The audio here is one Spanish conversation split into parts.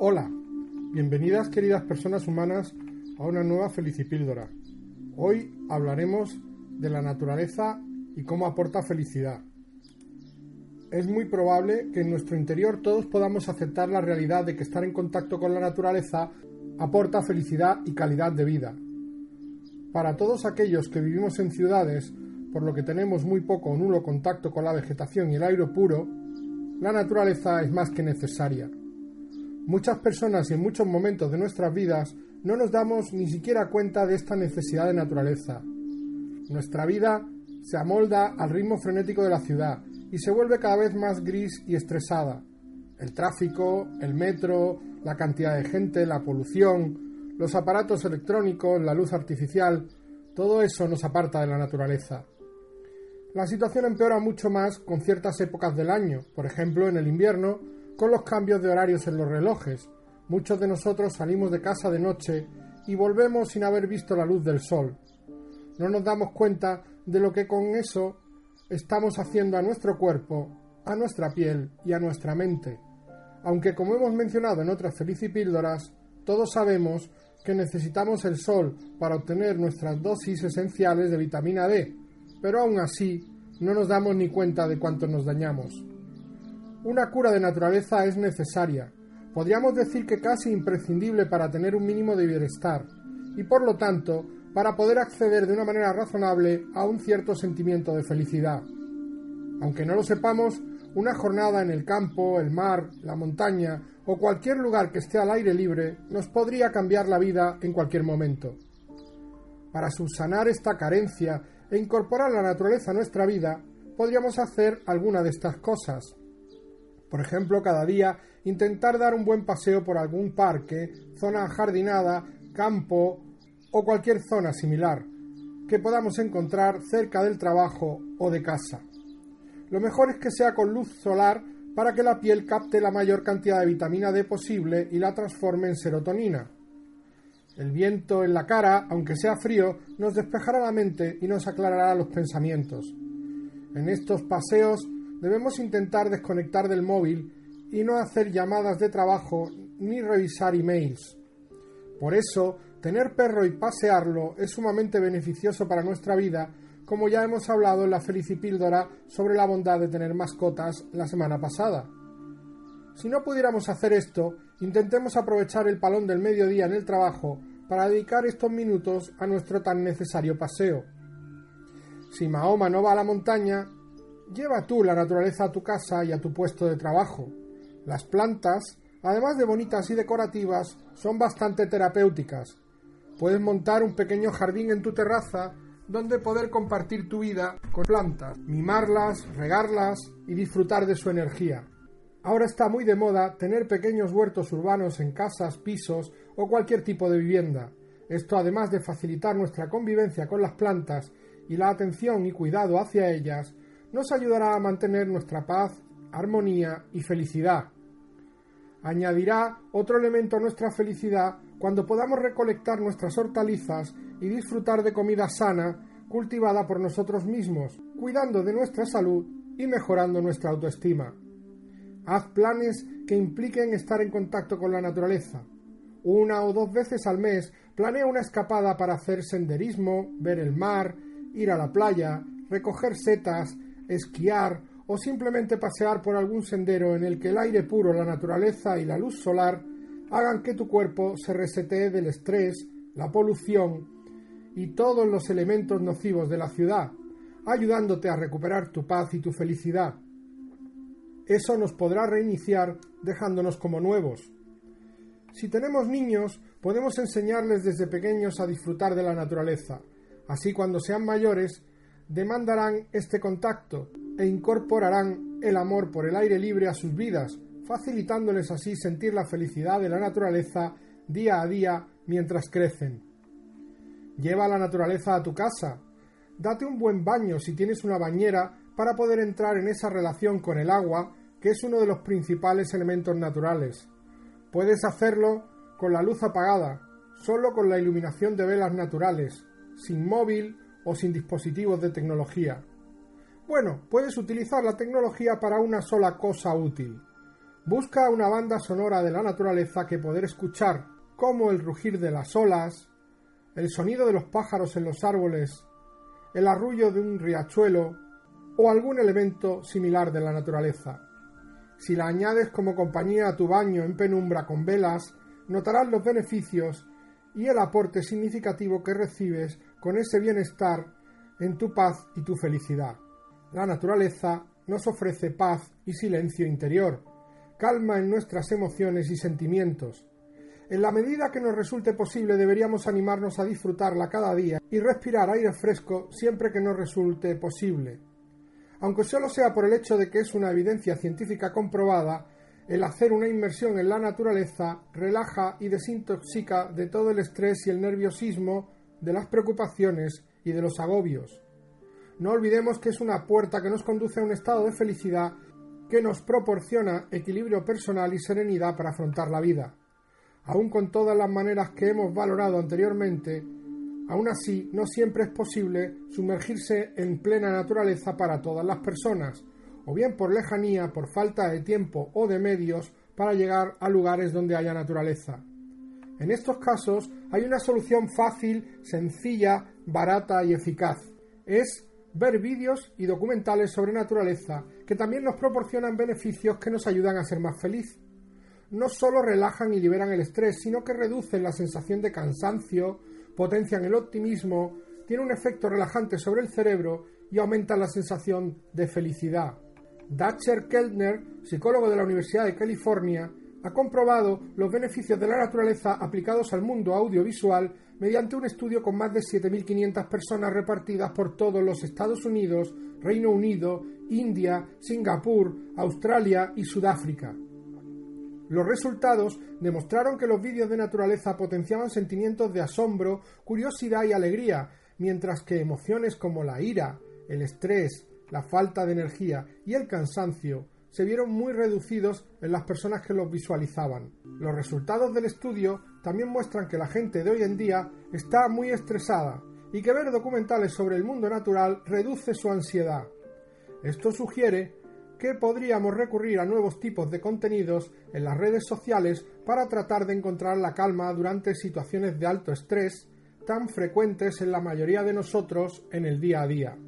Hola, bienvenidas queridas personas humanas a una nueva Felicipíldora. Hoy hablaremos de la naturaleza y cómo aporta felicidad. Es muy probable que en nuestro interior todos podamos aceptar la realidad de que estar en contacto con la naturaleza aporta felicidad y calidad de vida. Para todos aquellos que vivimos en ciudades, por lo que tenemos muy poco o nulo contacto con la vegetación y el aire puro, la naturaleza es más que necesaria. Muchas personas y en muchos momentos de nuestras vidas no nos damos ni siquiera cuenta de esta necesidad de naturaleza. Nuestra vida se amolda al ritmo frenético de la ciudad y se vuelve cada vez más gris y estresada. El tráfico, el metro, la cantidad de gente, la polución, los aparatos electrónicos, la luz artificial, todo eso nos aparta de la naturaleza. La situación empeora mucho más con ciertas épocas del año, por ejemplo en el invierno, con los cambios de horarios en los relojes. Muchos de nosotros salimos de casa de noche y volvemos sin haber visto la luz del sol. No nos damos cuenta de lo que con eso estamos haciendo a nuestro cuerpo, a nuestra piel y a nuestra mente. Aunque como hemos mencionado en otras felicipíldoras, todos sabemos que necesitamos el sol para obtener nuestras dosis esenciales de vitamina D, pero aún así no nos damos ni cuenta de cuánto nos dañamos. Una cura de naturaleza es necesaria, podríamos decir que casi imprescindible para tener un mínimo de bienestar, y por lo tanto para poder acceder de una manera razonable a un cierto sentimiento de felicidad. Aunque no lo sepamos, una jornada en el campo, el mar, la montaña o cualquier lugar que esté al aire libre nos podría cambiar la vida en cualquier momento. Para subsanar esta carencia e incorporar la naturaleza a nuestra vida, podríamos hacer alguna de estas cosas. Por ejemplo, cada día intentar dar un buen paseo por algún parque, zona jardinada, campo o cualquier zona similar que podamos encontrar cerca del trabajo o de casa. Lo mejor es que sea con luz solar para que la piel capte la mayor cantidad de vitamina D posible y la transforme en serotonina. El viento en la cara, aunque sea frío, nos despejará la mente y nos aclarará los pensamientos. En estos paseos debemos intentar desconectar del móvil y no hacer llamadas de trabajo ni revisar emails. Por eso, tener perro y pasearlo es sumamente beneficioso para nuestra vida, como ya hemos hablado en la Felicipíldora sobre la bondad de tener mascotas la semana pasada. Si no pudiéramos hacer esto, intentemos aprovechar el palón del mediodía en el trabajo para dedicar estos minutos a nuestro tan necesario paseo. Si Mahoma no va a la montaña, lleva tú la naturaleza a tu casa y a tu puesto de trabajo. Las plantas, además de bonitas y decorativas, son bastante terapéuticas. Puedes montar un pequeño jardín en tu terraza donde poder compartir tu vida con plantas, mimarlas, regarlas y disfrutar de su energía. Ahora está muy de moda tener pequeños huertos urbanos en casas, pisos o cualquier tipo de vivienda. Esto además de facilitar nuestra convivencia con las plantas y la atención y cuidado hacia ellas, nos ayudará a mantener nuestra paz, armonía y felicidad. Añadirá otro elemento a nuestra felicidad cuando podamos recolectar nuestras hortalizas y disfrutar de comida sana cultivada por nosotros mismos, cuidando de nuestra salud y mejorando nuestra autoestima. Haz planes que impliquen estar en contacto con la naturaleza. Una o dos veces al mes planea una escapada para hacer senderismo, ver el mar, ir a la playa, recoger setas, esquiar o simplemente pasear por algún sendero en el que el aire puro, la naturaleza y la luz solar hagan que tu cuerpo se resetee del estrés, la polución y todos los elementos nocivos de la ciudad, ayudándote a recuperar tu paz y tu felicidad eso nos podrá reiniciar dejándonos como nuevos. Si tenemos niños, podemos enseñarles desde pequeños a disfrutar de la naturaleza. Así cuando sean mayores, demandarán este contacto e incorporarán el amor por el aire libre a sus vidas, facilitándoles así sentir la felicidad de la naturaleza día a día mientras crecen. Lleva la naturaleza a tu casa. Date un buen baño si tienes una bañera para poder entrar en esa relación con el agua, que es uno de los principales elementos naturales. Puedes hacerlo con la luz apagada, solo con la iluminación de velas naturales, sin móvil o sin dispositivos de tecnología. Bueno, puedes utilizar la tecnología para una sola cosa útil. Busca una banda sonora de la naturaleza que poder escuchar, como el rugir de las olas, el sonido de los pájaros en los árboles, el arrullo de un riachuelo o algún elemento similar de la naturaleza. Si la añades como compañía a tu baño en penumbra con velas, notarás los beneficios y el aporte significativo que recibes con ese bienestar en tu paz y tu felicidad. La naturaleza nos ofrece paz y silencio interior, calma en nuestras emociones y sentimientos. En la medida que nos resulte posible deberíamos animarnos a disfrutarla cada día y respirar aire fresco siempre que nos resulte posible. Aunque solo sea por el hecho de que es una evidencia científica comprobada, el hacer una inmersión en la naturaleza relaja y desintoxica de todo el estrés y el nerviosismo, de las preocupaciones y de los agobios. No olvidemos que es una puerta que nos conduce a un estado de felicidad que nos proporciona equilibrio personal y serenidad para afrontar la vida. Aun con todas las maneras que hemos valorado anteriormente, aún así no siempre es posible sumergirse en plena naturaleza para todas las personas, o bien por lejanía, por falta de tiempo o de medios para llegar a lugares donde haya naturaleza. En estos casos hay una solución fácil, sencilla, barata y eficaz. Es ver vídeos y documentales sobre naturaleza que también nos proporcionan beneficios que nos ayudan a ser más feliz. No solo relajan y liberan el estrés, sino que reducen la sensación de cansancio, potencian el optimismo, tienen un efecto relajante sobre el cerebro y aumentan la sensación de felicidad. Dacher Keltner, psicólogo de la Universidad de California, ha comprobado los beneficios de la naturaleza aplicados al mundo audiovisual mediante un estudio con más de 7.500 personas repartidas por todos los Estados Unidos, Reino Unido, India, Singapur, Australia y Sudáfrica. Los resultados demostraron que los vídeos de naturaleza potenciaban sentimientos de asombro, curiosidad y alegría, mientras que emociones como la ira, el estrés, la falta de energía y el cansancio se vieron muy reducidos en las personas que los visualizaban. Los resultados del estudio también muestran que la gente de hoy en día está muy estresada y que ver documentales sobre el mundo natural reduce su ansiedad. Esto sugiere que podríamos recurrir a nuevos tipos de contenidos en las redes sociales para tratar de encontrar la calma durante situaciones de alto estrés tan frecuentes en la mayoría de nosotros en el día a día.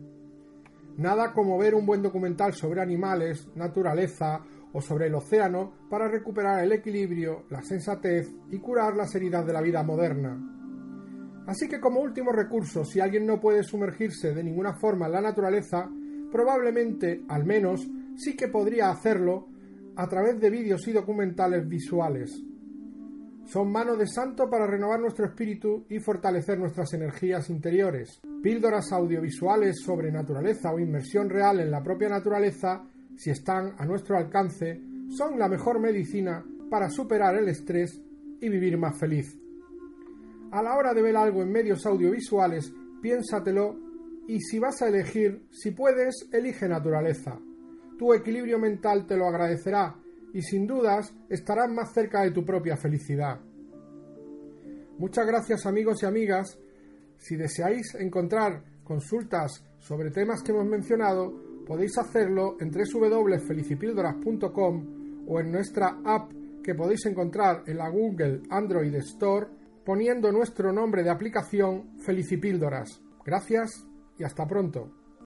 Nada como ver un buen documental sobre animales, naturaleza o sobre el océano para recuperar el equilibrio, la sensatez y curar las heridas de la vida moderna. Así que como último recurso, si alguien no puede sumergirse de ninguna forma en la naturaleza, probablemente, al menos, sí que podría hacerlo a través de vídeos y documentales visuales. Son mano de santo para renovar nuestro espíritu y fortalecer nuestras energías interiores. Píldoras audiovisuales sobre naturaleza o inmersión real en la propia naturaleza, si están a nuestro alcance, son la mejor medicina para superar el estrés y vivir más feliz. A la hora de ver algo en medios audiovisuales, piénsatelo y si vas a elegir, si puedes, elige naturaleza. Tu equilibrio mental te lo agradecerá y sin dudas estarás más cerca de tu propia felicidad. Muchas gracias amigos y amigas. Si deseáis encontrar consultas sobre temas que hemos mencionado, podéis hacerlo en www.felicipildoras.com o en nuestra app que podéis encontrar en la Google Android Store poniendo nuestro nombre de aplicación Felicipíldoras. Gracias y hasta pronto.